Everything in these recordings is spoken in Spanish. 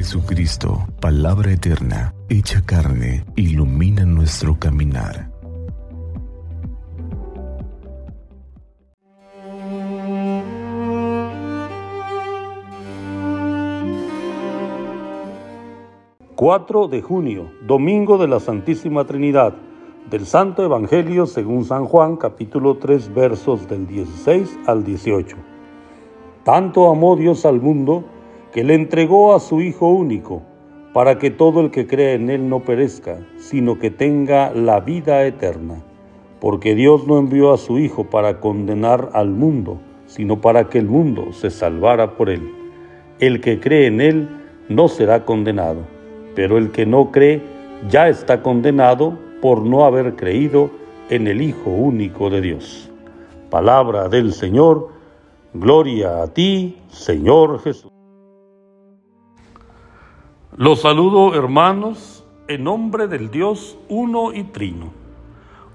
Jesucristo, palabra eterna, hecha carne, ilumina nuestro caminar. ...4 de junio, Domingo de la Santísima Trinidad... ...del Santo Evangelio según San Juan, capítulo 3, versos del 16 al 18... ...tanto amó Dios al mundo que le entregó a su Hijo único, para que todo el que cree en Él no perezca, sino que tenga la vida eterna. Porque Dios no envió a su Hijo para condenar al mundo, sino para que el mundo se salvara por Él. El que cree en Él no será condenado, pero el que no cree ya está condenado por no haber creído en el Hijo único de Dios. Palabra del Señor, gloria a ti, Señor Jesús. Los saludo hermanos en nombre del Dios uno y trino.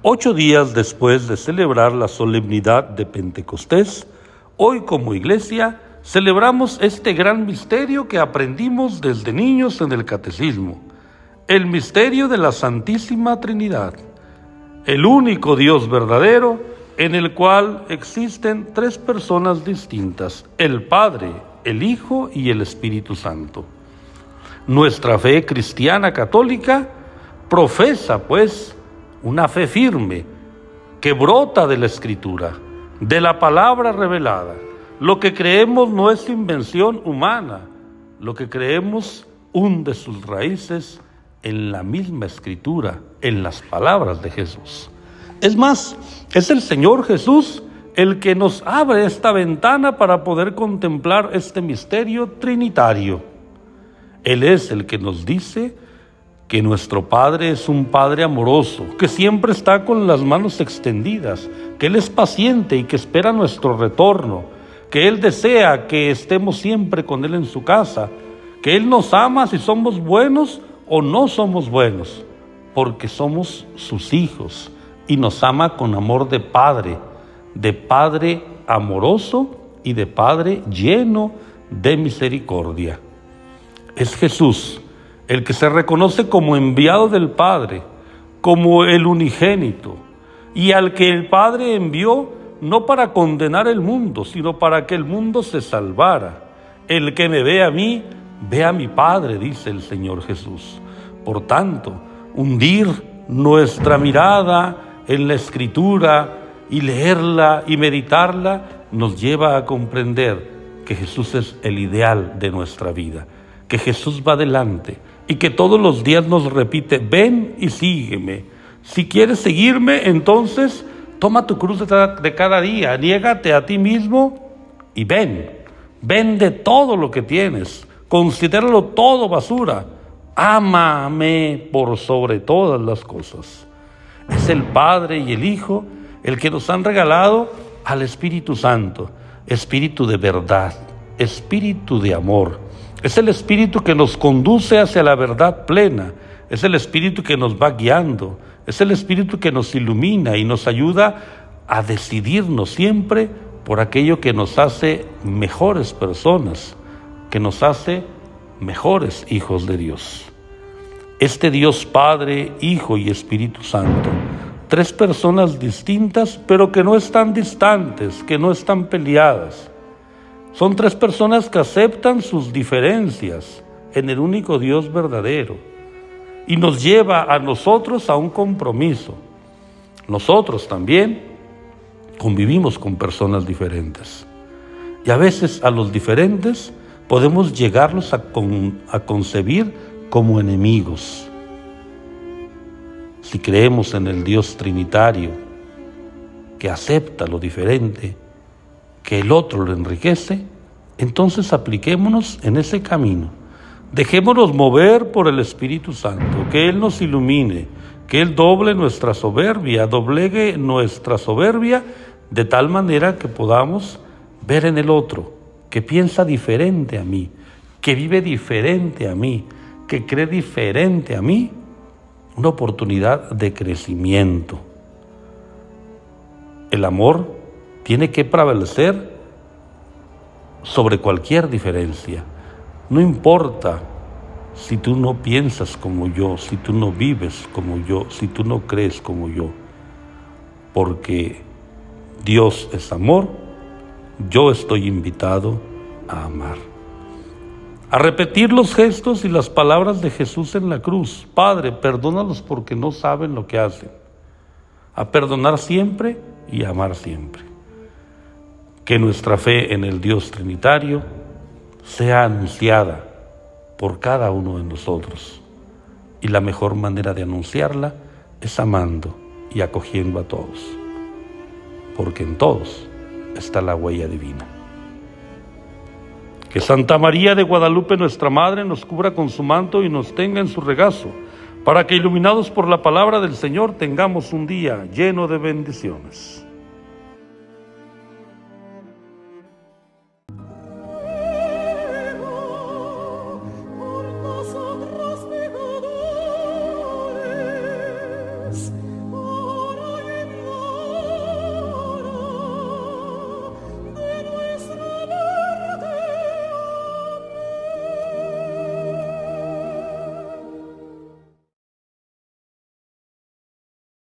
Ocho días después de celebrar la solemnidad de Pentecostés, hoy como iglesia celebramos este gran misterio que aprendimos desde niños en el catecismo, el misterio de la Santísima Trinidad, el único Dios verdadero en el cual existen tres personas distintas, el Padre, el Hijo y el Espíritu Santo. Nuestra fe cristiana católica profesa, pues, una fe firme que brota de la escritura, de la palabra revelada. Lo que creemos no es invención humana, lo que creemos hunde sus raíces en la misma escritura, en las palabras de Jesús. Es más, es el Señor Jesús el que nos abre esta ventana para poder contemplar este misterio trinitario. Él es el que nos dice que nuestro Padre es un Padre amoroso, que siempre está con las manos extendidas, que Él es paciente y que espera nuestro retorno, que Él desea que estemos siempre con Él en su casa, que Él nos ama si somos buenos o no somos buenos, porque somos sus hijos y nos ama con amor de Padre, de Padre amoroso y de Padre lleno de misericordia es Jesús, el que se reconoce como enviado del Padre, como el unigénito, y al que el Padre envió no para condenar el mundo, sino para que el mundo se salvara. El que me ve a mí, ve a mi Padre, dice el Señor Jesús. Por tanto, hundir nuestra mirada en la escritura y leerla y meditarla nos lleva a comprender que Jesús es el ideal de nuestra vida que Jesús va adelante y que todos los días nos repite, ven y sígueme. Si quieres seguirme, entonces toma tu cruz de cada día, niégate a ti mismo y ven. Ven de todo lo que tienes, considéralo todo basura. Ámame por sobre todas las cosas. Es el Padre y el Hijo el que nos han regalado al Espíritu Santo, Espíritu de verdad, Espíritu de amor es el Espíritu que nos conduce hacia la verdad plena. Es el Espíritu que nos va guiando. Es el Espíritu que nos ilumina y nos ayuda a decidirnos siempre por aquello que nos hace mejores personas, que nos hace mejores hijos de Dios. Este Dios Padre, Hijo y Espíritu Santo, tres personas distintas, pero que no están distantes, que no están peleadas son tres personas que aceptan sus diferencias en el único Dios verdadero y nos lleva a nosotros a un compromiso. Nosotros también convivimos con personas diferentes y a veces a los diferentes podemos llegarlos a, a concebir como enemigos. Si creemos en el Dios Trinitario que acepta lo diferente, que el otro lo enriquece, entonces apliquémonos en ese camino. Dejémonos mover por el Espíritu Santo, que Él nos ilumine, que Él doble nuestra soberbia, doblegue nuestra soberbia de tal manera que podamos ver en el otro, que piensa diferente a mí, que vive diferente a mí, que cree diferente a mí, una oportunidad de crecimiento. El amor tiene que prevalecer sobre cualquier diferencia. No importa si tú no piensas como yo, si tú no vives como yo, si tú no crees como yo. Porque Dios es amor, yo estoy invitado a amar. A repetir los gestos y las palabras de Jesús en la cruz. Padre, perdónalos porque no saben lo que hacen. A perdonar siempre y amar siempre. Que nuestra fe en el Dios Trinitario sea anunciada por cada uno de nosotros. Y la mejor manera de anunciarla es amando y acogiendo a todos, porque en todos está la huella divina. Que Santa María de Guadalupe, nuestra Madre, nos cubra con su manto y nos tenga en su regazo, para que iluminados por la palabra del Señor tengamos un día lleno de bendiciones.